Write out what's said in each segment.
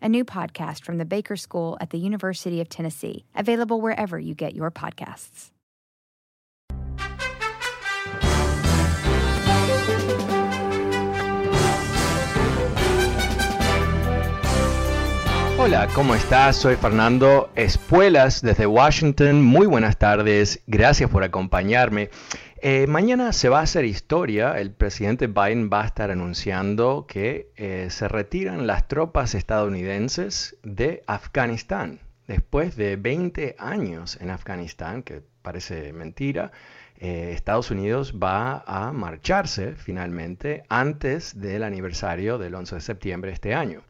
a new podcast from the Baker School at the University of Tennessee, available wherever you get your podcasts. Hola, ¿cómo estás? Soy Fernando Espuelas desde Washington. Muy buenas tardes. Gracias por acompañarme. Eh, mañana se va a hacer historia. El presidente Biden va a estar anunciando que eh, se retiran las tropas estadounidenses de Afganistán. Después de 20 años en Afganistán, que parece mentira, eh, Estados Unidos va a marcharse finalmente antes del aniversario del 11 de septiembre de este año.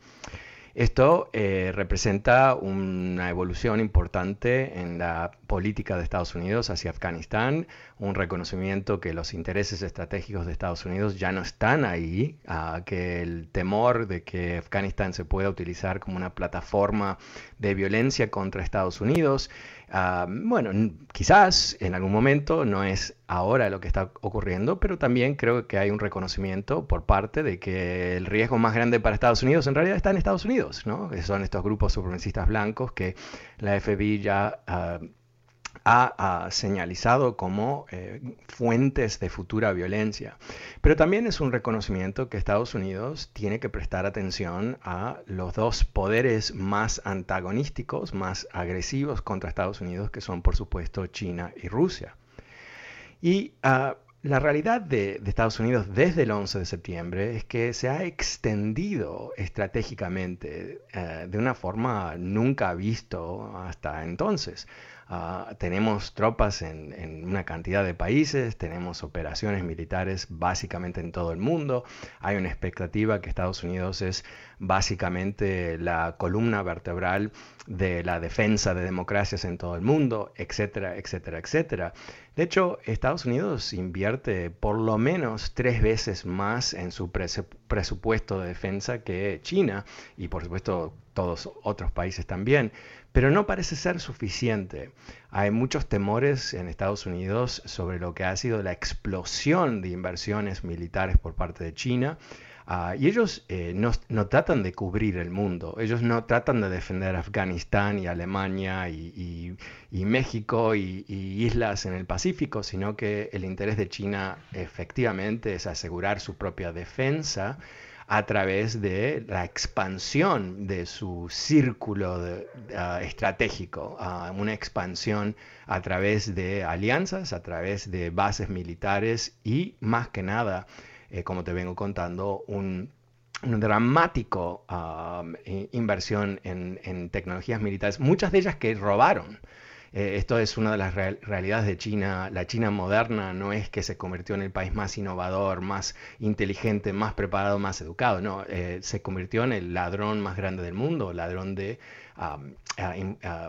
Esto eh, representa una evolución importante en la política de Estados Unidos hacia Afganistán, un reconocimiento que los intereses estratégicos de Estados Unidos ya no están ahí, que el temor de que Afganistán se pueda utilizar como una plataforma de violencia contra Estados Unidos Bueno, quizás en algún momento no es ahora lo que está ocurriendo, pero también creo que hay un reconocimiento por parte de que el riesgo más grande para Estados Unidos en realidad está en Estados Unidos, ¿no? Son estos grupos supremacistas blancos que la FBI ya ah, ha, señalizado como eh, fuentes de futura violencia. Pero también es un reconocimiento que Estados Unidos tiene que prestar atención a los dos poderes más antagonísticos, más agresivos contra Estados Unidos, que son por supuesto China y Rusia. Y ah, la realidad de, Estados Unidos desde el 11 de septiembre es que se ha extendido estratégicamente eh, de una forma nunca visto hasta entonces. Ah, tenemos tropas en, una cantidad de países, tenemos operaciones militares básicamente en todo el mundo. Hay una expectativa que Estados Unidos es básicamente la columna vertebral de la defensa de democracias en todo el mundo, etcétera, etcétera, etcétera. De hecho, Estados Unidos invierte por lo menos tres veces más en su presupuesto de defensa que China y por supuesto todos otros países también pero no parece ser suficiente. Hay muchos temores en Estados Unidos sobre lo que ha sido la explosión de inversiones militares por parte de China. Ah, y ellos eh, no, tratan de cubrir el mundo, ellos no tratan de defender Afganistán y Alemania y, México y, y, islas en el Pacífico, sino que el interés de China efectivamente es asegurar su propia defensa a través de la expansión de su círculo ah, estratégico, uh, una expansión a través de alianzas, a través de bases militares y más que nada, eh, como te vengo contando, un, dramático ah, inversión en, en, tecnologías militares, muchas de ellas que robaron. Eh, esto es una de las realidades de China. La China moderna no es que se convirtió en el país más innovador, más inteligente, más preparado, más educado. No, eh, se convirtió en el ladrón más grande del mundo, ladrón de,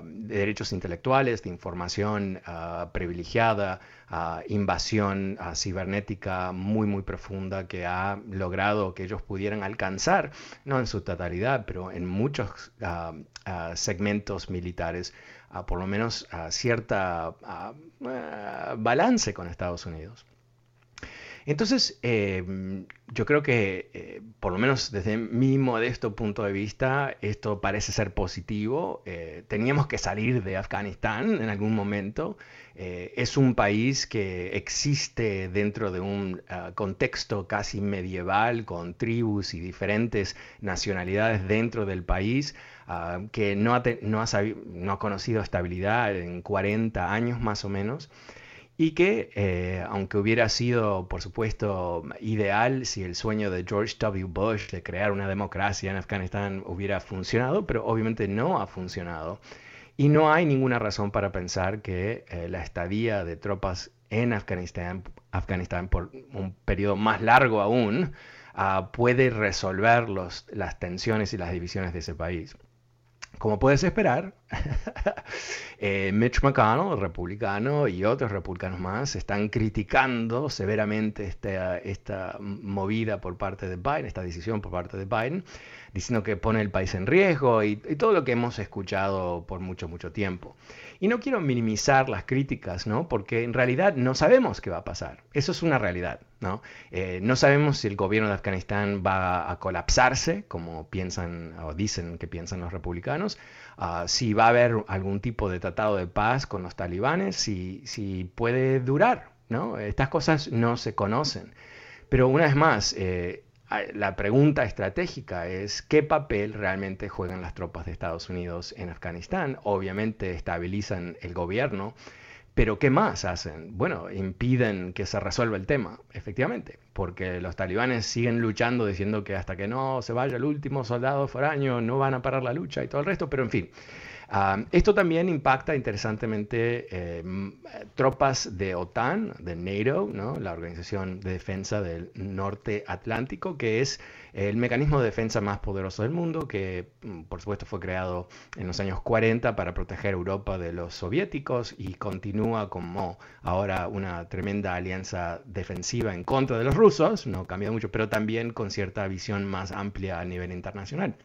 derechos intelectuales, de información ah, privilegiada, ah, invasión ah, cibernética muy, muy profunda que ha logrado que ellos pudieran alcanzar, no en su totalidad, pero en muchos segmentos militares por lo menos cierta balance con Estados Unidos. Entonces, eh, yo creo que, eh, por lo menos desde mi modesto punto de vista, esto parece ser positivo. Eh, teníamos que salir de Afganistán en algún momento. es un país que existe dentro de un ah, contexto casi medieval, con tribus y diferentes nacionalidades dentro del país. ah, que no ha conocido estabilidad en 40 años más o menos y que, eh, aunque hubiera sido, por supuesto, ideal si el sueño de George W. Bush de crear una democracia en Afganistán hubiera funcionado, pero obviamente no ha funcionado. Y no hay ninguna razón para pensar que eh, la estadía de tropas en Afganistán, por un periodo más largo aún ah, puede resolver las tensiones y las divisiones de ese país. Como puedes esperar, eh, Mitch McConnell, republicano, y otros republicanos más están criticando severamente esta, esta movida por parte de Biden, esta decisión por parte de Biden, diciendo que pone el país en riesgo y, todo lo que hemos escuchado por mucho, mucho tiempo. Y no quiero minimizar las críticas, ¿no? Porque en realidad no sabemos qué va a pasar. Eso es una realidad, ¿no? Eh, no sabemos si el gobierno de Afganistán va a colapsarse, como piensan o dicen que piensan los republicanos, ah, si va a haber algún tipo de tratado de paz con los talibanes, si, si puede durar, ¿no? Estas cosas no se conocen. Pero una vez más, eh, la pregunta estratégica es qué papel realmente juegan las tropas de Estados Unidos en Afganistán. Obviamente estabilizan el gobierno, pero ¿qué más hacen? Bueno, impiden que se resuelva el tema, efectivamente, porque los talibanes siguen luchando diciendo que hasta que no se vaya el último soldado foráneo no van a parar la lucha y todo el resto, pero en fin esto también impacta interesantemente eh, tropas de OTAN, de NATO, ¿no? la Organización de Defensa del Norte Atlántico, que es el mecanismo de defensa más poderoso del mundo, que mm, por supuesto fue creado en los años 40 para proteger Europa de los soviéticos y continúa como ahora una tremenda alianza defensiva en contra de los rusos, no cambia mucho, pero también con cierta visión más amplia a nivel internacional.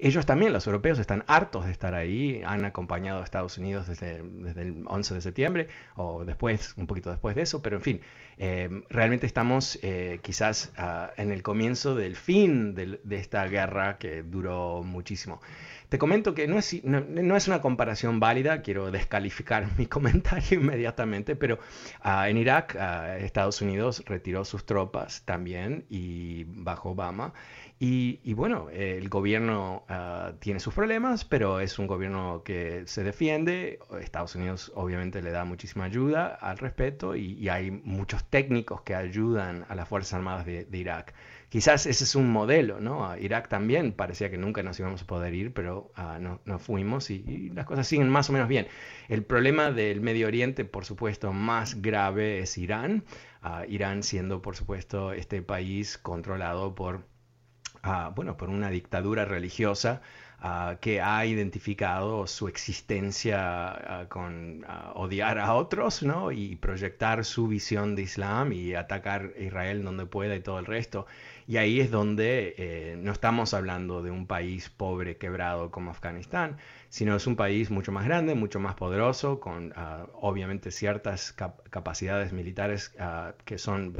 Ellos también, los europeos, están hartos de estar ahí, han acompañado a Estados Unidos desde, el 11 de septiembre o después, un poquito después de eso, pero en fin, eh, realmente estamos eh, quizás ah, en el comienzo del fin de, esta guerra que duró muchísimo. Te comento que no es, no, es, una comparación válida, quiero descalificar mi comentario inmediatamente, pero ah, en Irak ah, Estados Unidos retiró sus tropas también y bajo Obama y, bueno, el gobierno ah, tiene sus problemas, pero es un gobierno que se defiende. Estados Unidos obviamente le da muchísima ayuda al respecto y, hay muchos técnicos que ayudan a las Fuerzas Armadas de, Irak. Quizás ese es un modelo, ¿no? Irak también parecía que nunca nos íbamos a poder ir, pero uh, no, fuimos y, las cosas siguen más o menos bien. El problema del Medio Oriente, por supuesto, más grave es Irán. Ah, Irán siendo, por supuesto, este país controlado por bueno, por una dictadura religiosa que ha identificado su existencia con odiar a otros ¿no? y proyectar su visión de Islam y atacar a Israel donde pueda y todo el resto. Y ahí es donde eh, no estamos hablando de un país pobre, quebrado como Afganistán, sino es un país mucho más grande, mucho más poderoso, con obviamente ciertas capacidades militares que son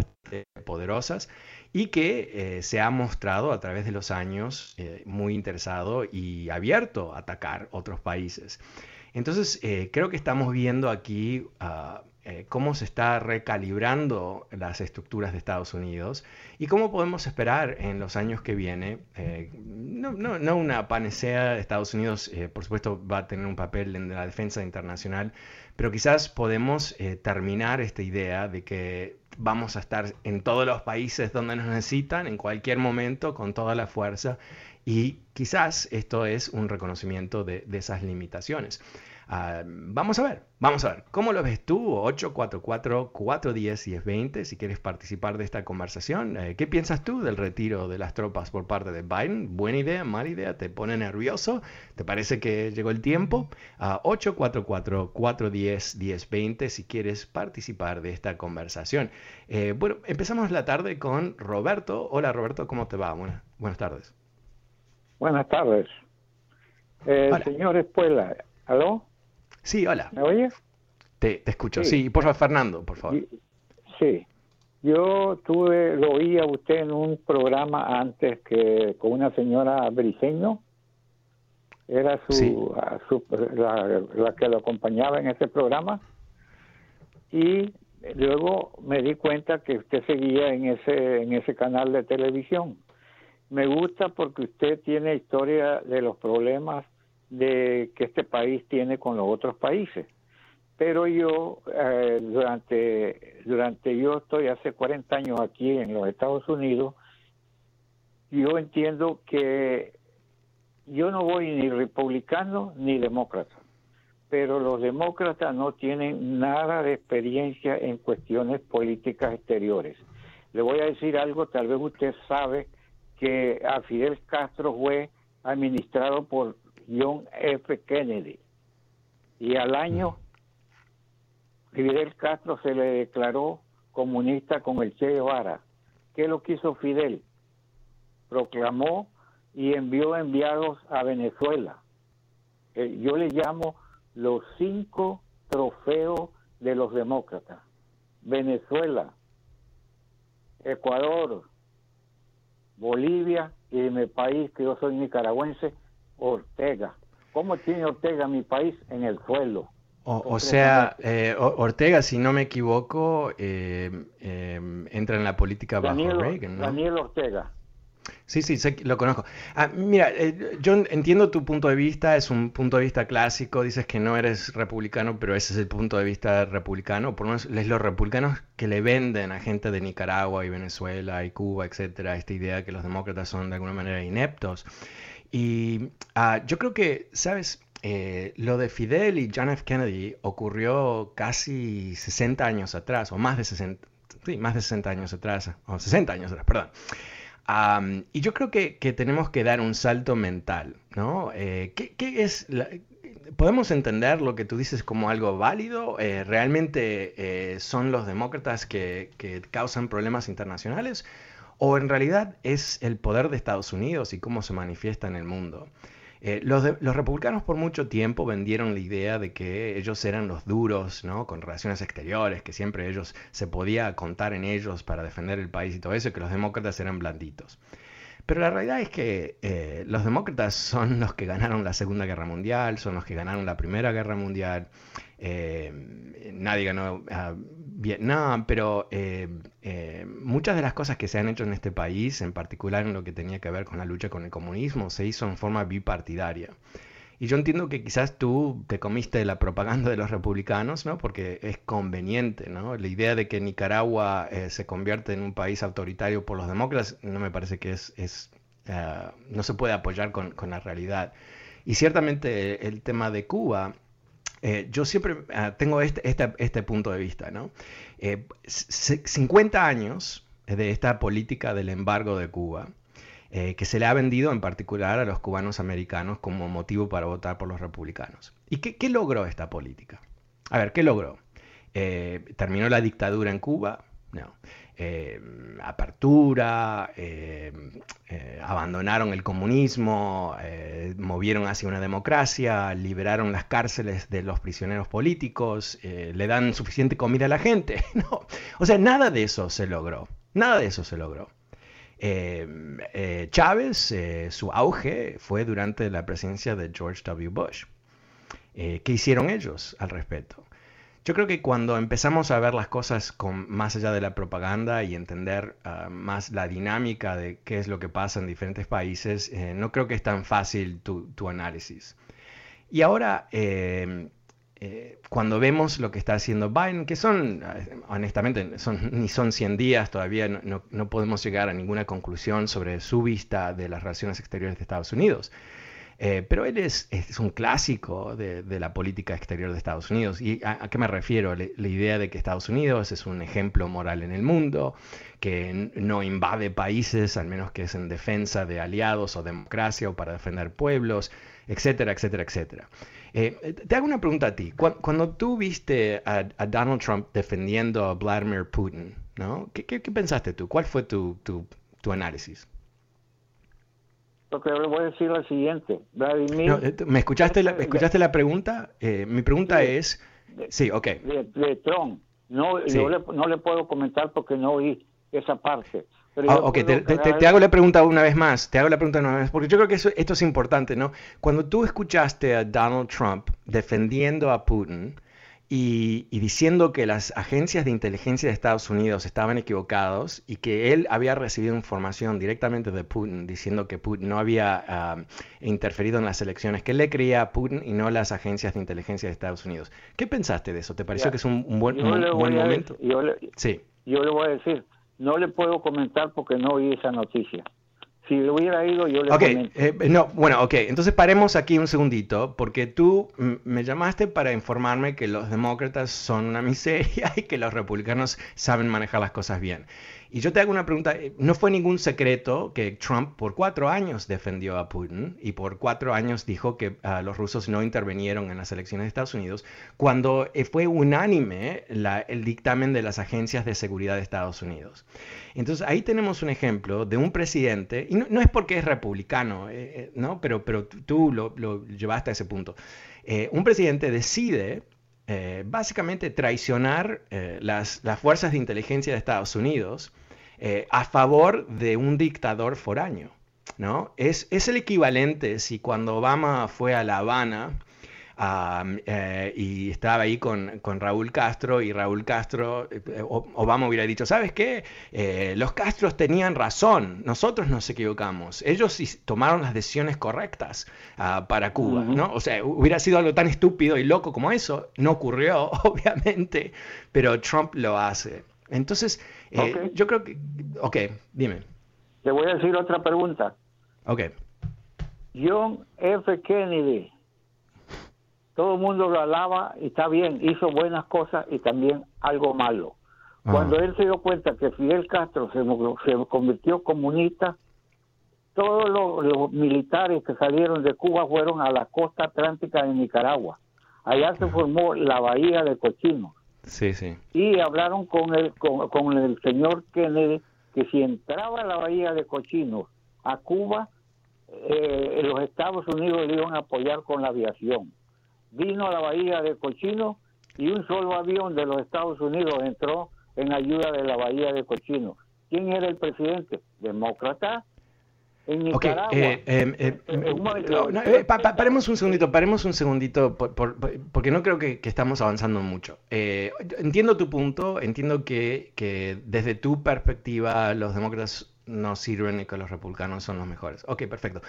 poderosas y que eh, se ha mostrado a través de los años eh, muy interesado y abierto a atacar otros países. Entonces, eh, creo que estamos viendo aquí ah, cómo se está recalibrando las estructuras de Estados Unidos y cómo podemos esperar en los años que vienen, no, no, no, una panacea, Estados Unidos por supuesto va a tener un papel en la defensa internacional, pero quizás podemos terminar esta idea de que vamos a estar en todos los países donde nos necesitan, en cualquier momento, con toda la fuerza. Y quizás esto es un reconocimiento de, esas limitaciones. Ah, vamos a ver, vamos a ver, ¿cómo lo ves tú? 844-410-1020, si quieres participar de esta conversación. Eh, ¿Qué piensas tú del retiro de las tropas por parte de Biden? ¿Buena idea? ¿Mala idea? ¿Te pone nervioso? ¿Te parece que llegó el tiempo? 844-410-1020, si quieres participar de esta conversación. Eh, bueno, empezamos la tarde con Roberto. Hola Roberto, ¿cómo te va? Buenas, buenas tardes. Buenas tardes. Eh, señor Espuela, ¿aló? Sí, hola. ¿Me oyes? Te, escucho. Sí. por favor, Fernando, por favor. Sí. Yo tuve, lo oí a usted en un programa antes que con una señora Briceño. Era su, la, que lo acompañaba en ese programa. Y luego me di cuenta que usted seguía en ese, en ese canal de televisión. Me gusta porque usted tiene historia de los problemas de que este país tiene con los otros países. Pero yo, eh, durante, durante yo estoy hace 40 años aquí en los Estados Unidos, yo entiendo que yo no voy ni republicano ni demócrata, pero los demócratas no tienen nada de experiencia en cuestiones políticas exteriores. Le voy a decir algo, tal vez usted sabe que a Fidel Castro fue administrado por John F. Kennedy y al año Fidel Castro se le declaró comunista con el Che Guevara. ¿Qué lo quiso Fidel? Proclamó y envió enviados a Venezuela. Eh, yo le llamo los cinco trofeos de los demócratas. Venezuela, Ecuador, Bolivia y mi país, que yo soy nicaragüense, Ortega. ¿Cómo tiene Ortega mi país? En el suelo. O, sea, eh, Ortega, si no me equivoco, eh, entra en la política bajo Reagan, ¿no? Daniel Ortega. Sí, sí, lo conozco. Ah, mira, eh, yo entiendo tu punto de vista, es un punto de vista clásico, dices que no eres republicano, pero ese es el punto de vista republicano, por lo menos es los republicanos que le venden a gente de Nicaragua y Venezuela y Cuba, etcétera, esta idea de que los demócratas son de alguna manera ineptos. Y ah, yo creo que, ¿sabes? Eh, lo de Fidel y John F. Kennedy ocurrió casi 60 años atrás, o más de 60, sí, más de 60 años atrás, o 60 años atrás, perdón y yo creo que, tenemos que dar un salto mental, ¿no? Eh, ¿qué, es ¿Podemos entender lo que tú dices como algo válido? Eh, ¿Realmente eh, son los demócratas que, que, causan problemas internacionales? ¿O en realidad es el poder de Estados Unidos y cómo se manifiesta en el mundo? Eh, los, republicanos por mucho tiempo vendieron la idea de que ellos eran los duros, ¿no? Con relaciones exteriores, que siempre ellos se podía contar en ellos para defender el país y todo eso, y que los demócratas eran blanditos. Pero la realidad es que eh, los demócratas son los que ganaron la Segunda Guerra Mundial, son los que ganaron la Primera Guerra Mundial. Eh, nadie ganó uh, Vietnam, pero eh, muchas de las cosas que se han hecho en este país, en particular en lo que tenía que ver con la lucha con el comunismo, se hizo en forma bipartidaria. Y yo entiendo que quizás tú te comiste la propaganda de los republicanos, ¿no? Porque es conveniente, ¿no? La idea de que Nicaragua eh, se convierte en un país autoritario por los demócratas no me parece que es, es eh, no se puede apoyar con, con, la realidad. Y ciertamente el tema de Cuba, eh, yo siempre tengo este, este, este, punto de vista, ¿no? 50 años de esta política del embargo de Cuba eh, que se le ha vendido en particular a los cubanos americanos como motivo para votar por los republicanos. ¿Y qué, logró esta política? A ver, ¿qué logró? Eh, ¿Terminó la dictadura en Cuba? No. Eh, apertura, abandonaron el comunismo, movieron hacia una democracia, liberaron las cárceles de los prisioneros políticos, le dan suficiente comida a la gente. No. O sea, nada de eso se logró. Nada de eso se logró. Em, eh, Chávez, eh, su auge fue durante la presidencia de George W. Bush. Eh, ¿Qué hicieron ellos al respecto? Yo creo que cuando empezamos a ver las cosas más allá de la propaganda y entender ah, más la dinámica de qué es lo que pasa en diferentes países, no creo que es tan fácil tu, análisis. Y ahora em, eh, cuando vemos lo que está haciendo Biden, que son, eh, honestamente, ni son 100 días, todavía no, no, podemos llegar a ninguna conclusión sobre su vista de las relaciones exteriores de Estados Unidos. Eh, pero él es, es un clásico de, de, la política exterior de Estados Unidos. ¿Y a, qué me refiero? la idea de que Estados Unidos es un ejemplo moral en el mundo, que no invade países, al menos que es en defensa de aliados o democracia o para defender pueblos, etcétera, etcétera, etcétera. Eh, te hago una pregunta a ti. Cuando, tú viste a, Donald Trump defendiendo a Vladimir Putin, ¿no? ¿Qué, pensaste tú? ¿Cuál fue tu, análisis? Lo que le voy a decir lo siguiente. Eh, ¿Me escuchaste la, escuchaste la pregunta? Eh, mi pregunta es... Sí, ok. De, Trump. No, yo no le puedo comentar porque no oí esa parte. Ah, ok, te, hago la pregunta una vez más, te hago la pregunta una vez más, porque yo creo que eso, esto es importante, ¿no? Cuando tú escuchaste a Donald Trump defendiendo a Putin y, diciendo que las agencias de inteligencia de Estados Unidos estaban equivocados y que él había recibido información directamente de Putin diciendo que Putin no había ah, interferido en las elecciones, que él le creía a Putin y no las agencias de inteligencia de Estados Unidos. ¿Qué pensaste de eso? ¿Te pareció que es un, buen, momento? yo, le, sí. yo le voy a decir, no le puedo comentar porque no oí esa noticia. Si le hubiera ido, yo le Ok, eh, no, bueno, ok, entonces paremos aquí un segundito, porque tú me llamaste para informarme que los demócratas son una miseria y que los republicanos saben manejar las cosas bien. Y yo te hago una pregunta, eh, no fue ningún secreto que Trump por cuatro años defendió a Putin y por cuatro años dijo que ah, los rusos no intervinieron en las elecciones de Estados Unidos, cuando eh, fue unánime el dictamen de las agencias de seguridad de Estados Unidos. Entonces ahí tenemos un ejemplo de un presidente, y no, es porque es republicano, eh, ¿no? pero, pero tú lo, llevaste a ese punto. un presidente decide básicamente traicionar las, las, fuerzas de inteligencia de Estados Unidos eh, a favor de un dictador foráneo. ¿no? Es, es, el equivalente si cuando Obama fue a La Habana eh, y estaba ahí con, con, Raúl Castro y Raúl Castro, eh, Obama hubiera dicho, ¿sabes qué? los Castros tenían razón, nosotros nos equivocamos, ellos tomaron las decisiones correctas ah, para Cuba, ¿no? O sea, hubiera sido algo tan estúpido y loco como eso, no ocurrió, obviamente, pero Trump lo hace. Entonces, eh, yo creo que... Ok, dime. Te voy a decir otra pregunta. Ok. John F. Kennedy, todo el mundo lo alaba y está bien, hizo buenas cosas y también algo malo. Cuando él se dio cuenta que Fidel Castro se, se convirtió comunista, todos los, los, militares que salieron de Cuba fueron a la costa atlántica de Nicaragua. Allá se formó la bahía de Cochino. Sí, sí. Y hablaron con el, con, el señor Kennedy que si entraba a la bahía de Cochinos a Cuba, eh, los Estados Unidos le iban a apoyar con la aviación. Vino a la bahía de Cochinos y un solo avión de los Estados Unidos entró en ayuda de la bahía de Cochinos. ¿Quién era el presidente? Demócrata en Nicaragua. paremos un segundito, paremos un segundito, porque no creo que, estamos avanzando mucho. Eh, entiendo tu punto, entiendo que, que, desde tu perspectiva los demócratas no sirven y que los republicanos son los mejores. Ok, perfecto.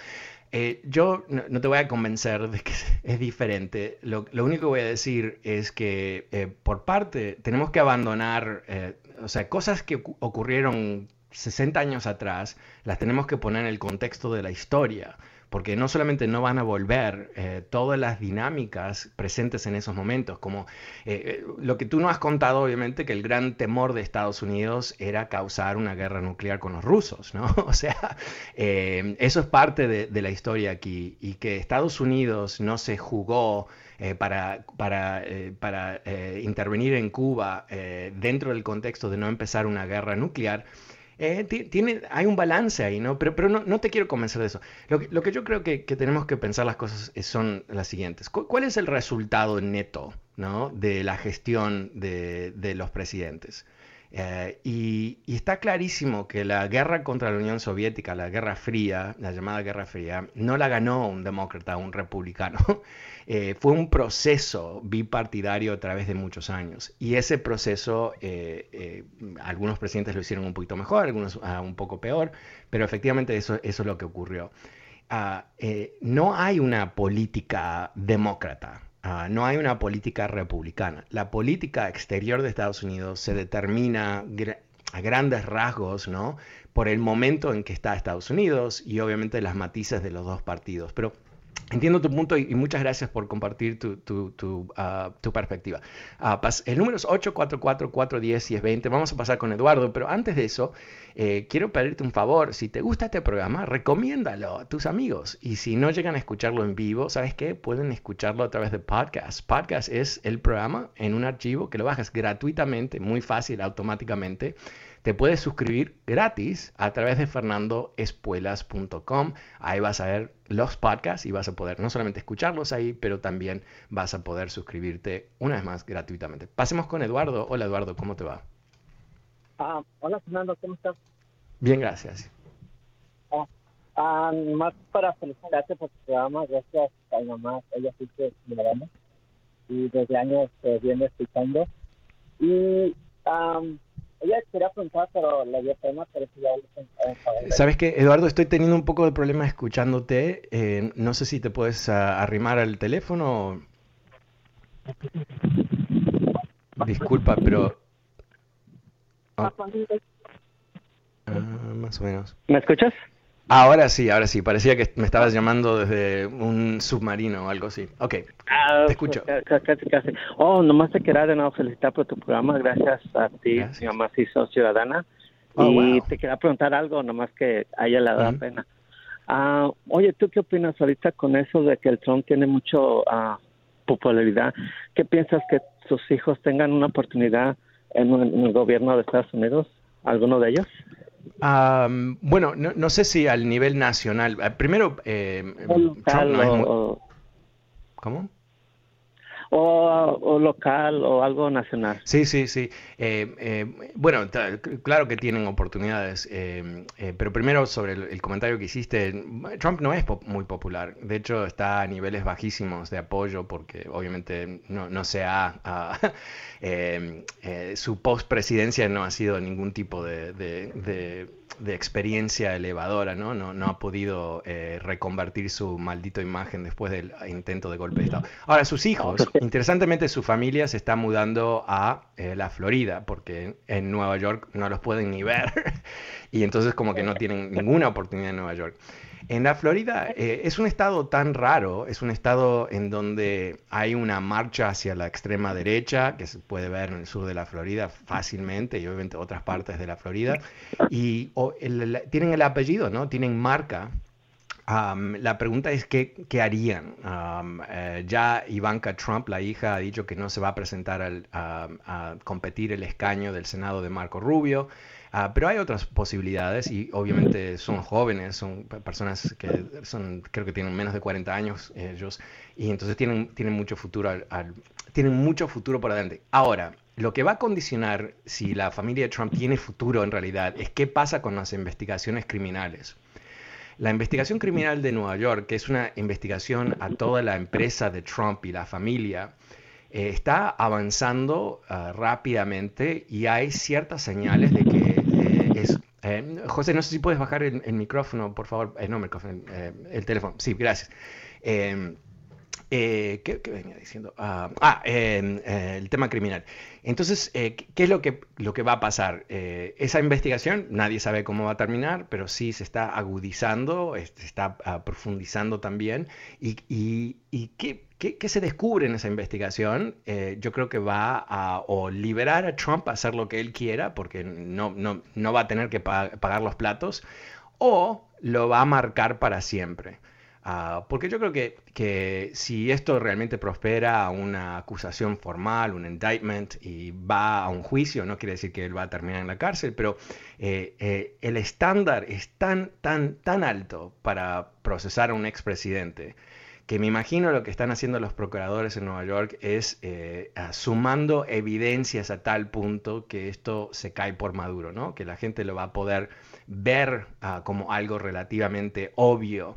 Eh, yo no, te voy a convencer de que es diferente. Lo, único que voy a decir es que eh, por parte tenemos que abandonar, o sea, cosas que ocurrieron 60 años atrás, las tenemos que poner en el contexto de la historia, porque no solamente no van a volver eh, todas las dinámicas presentes en esos momentos, como eh, eh, lo que tú no has contado, obviamente, que el gran temor de Estados Unidos era causar una guerra nuclear con los rusos, ¿no? O sea, eso es parte de, la historia aquí, y que Estados Unidos no se jugó para, intervenir en Cuba dentro del contexto de no empezar una guerra nuclear, eh, tiene, hay un balance ahí, ¿no? Pero, pero no, no te quiero convencer de eso. Lo que, lo que yo creo que, que, tenemos que pensar las cosas son las siguientes. ¿Cuál es el resultado neto ¿no? de la gestión de, de los presidentes? Eh, y, está clarísimo que la guerra contra la Unión Soviética, la Guerra Fría, la llamada Guerra Fría, no la ganó un demócrata, un republicano. Eh, fue un proceso bipartidario a través de muchos años. Y ese proceso, eh, algunos presidentes lo hicieron un poquito mejor, algunos ah, un poco peor, pero efectivamente eso, eso es lo que ocurrió. Ah, no hay una política demócrata Ah, no hay una política republicana. La política exterior de Estados Unidos se determina a grandes rasgos, ¿no? Por el momento en que está Estados Unidos y obviamente las matices de los dos partidos. Pero Entiendo tu punto y, muchas gracias por compartir tu, tu, tu, ah, perspectiva. Uh, el número es 844-410-1020. Vamos a pasar con Eduardo, pero antes de eso, eh, quiero pedirte un favor. Si te gusta este programa, recomiéndalo a tus amigos. Y si no llegan a escucharlo en vivo, ¿sabes qué? Pueden escucharlo a través de podcast. Podcast es el programa en un archivo que lo bajas gratuitamente, muy fácil, automáticamente te puedes suscribir gratis a través de fernandoespuelas.com. Ahí vas a ver los podcasts y vas a poder no solamente escucharlos ahí, pero también vas a poder suscribirte una vez más gratuitamente. Pasemos con Eduardo. Hola Eduardo, ¿cómo te va? Ah, hola Fernando, ¿cómo estás? Bien, gracias. Ah, más para felicitarte por tu programa, gracias a mi mamá, ella sí que me y desde años se viene escuchando. Y ella quería preguntar, pero le dio pena, pero si ya ¿Sabes qué, Eduardo? Estoy teniendo un poco de problema escuchándote. Eh, no sé si te puedes ah, arrimar al teléfono. Disculpa, pero... Oh. Ah, más o menos. ¿Me escuchas? Ahora sí, ahora sí. Parecía que me estabas llamando desde un submarino o algo así. Ok, ah, te escucho. Casi, casi. Oh, nomás te quería de nuevo felicitar por tu programa. Gracias a ti, mi mamá se hizo ciudadana. Oh, y te quería preguntar algo, nomás que a ella le da pena. Ah, oye, ¿tú qué opinas ahorita con eso de que el Trump tiene mucho uh, popularidad? ¿Qué piensas que sus hijos tengan una oportunidad en, en el gobierno de Estados Unidos? ¿Alguno de ellos? Bueno, no, sé si al nivel nacional. Ah, primero, eh, ¿Cómo? O, local o algo nacional. Sí, sí, sí. Eh, eh, bueno, claro que tienen oportunidades, eh, pero primero sobre el, comentario que hiciste, Trump no es muy popular, de hecho está a niveles bajísimos de apoyo porque obviamente no, no se ha... Ah, su post-presidencia no ha sido ningún tipo de experiencia elevadora, ¿no? No, no ha podido eh, reconvertir su maldito imagen después del intento de golpe de Estado. Ahora, sus hijos, interesantemente su familia se está mudando a eh, la Florida, porque en Nueva York no los pueden ni ver, y entonces como que no tienen ninguna oportunidad en Nueva York. En la Florida eh, es un estado tan raro, es un estado en donde hay una marcha hacia la extrema derecha, que se puede ver en el sur de la Florida fácilmente y obviamente otras partes de la Florida, y tienen el apellido, ¿no? Tienen marca. la pregunta es qué, qué harían. Eh, ya Ivanka Trump, la hija, ha dicho que no se va a presentar a competir el escaño del Senado de Marco Rubio. Ah, pero hay otras posibilidades y obviamente son jóvenes, son personas que son, creo que tienen menos de 40 años ellos y entonces tienen, tienen, mucho, futuro tienen mucho futuro por adelante. Ahora, lo que va a condicionar si la familia de Trump tiene futuro en realidad es qué pasa con las investigaciones criminales. La investigación criminal de Nueva York, que es una investigación a toda la empresa de Trump y la familia, eh, está avanzando ah, rápidamente y hay ciertas señales de que eh, es... Eh, José, no sé si puedes bajar el, micrófono, por favor. no, el micrófono, el teléfono. Sí, gracias. ¿Qué, ¿qué, venía diciendo? ah, ah el tema criminal. Entonces, ¿qué es lo que, lo que va a pasar? esa investigación, nadie sabe cómo va a terminar, pero sí se está agudizando, se está ah, profundizando también. ¿Y, y, y qué, ¿Qué, se descubre en esa investigación? Eh, yo creo que va a o liberar a Trump a hacer lo que él quiera, porque no, no, no va a tener que pagar los platos, o lo va a marcar para siempre. Ah, porque yo creo que, que, si esto realmente prospera a una acusación formal, un indictment, y va a un juicio, no quiere decir que él va a terminar en la cárcel, pero eh, eh, el estándar es tan, tan, tan alto para procesar a un expresidente que me imagino lo que están haciendo los procuradores en Nueva York es eh, sumando evidencias a tal punto que esto se cae por maduro, ¿no? que la gente lo va a poder ver ah, como algo relativamente obvio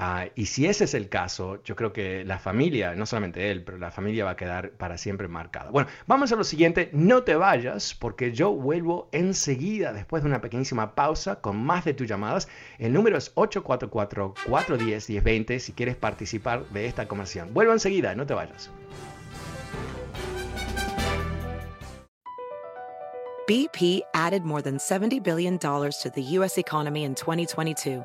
Ah, y si ese es el caso, yo creo que la familia, no solamente él, pero la familia va a quedar para siempre marcada. Bueno, vamos a lo siguiente, no te vayas porque yo vuelvo enseguida después de una pequeñísima pausa con más de tus llamadas. El número es 844-410-1020 si quieres participar de esta conversación. Vuelvo enseguida, no te vayas. BP added more than $70 billion to the U.S. economy in 2022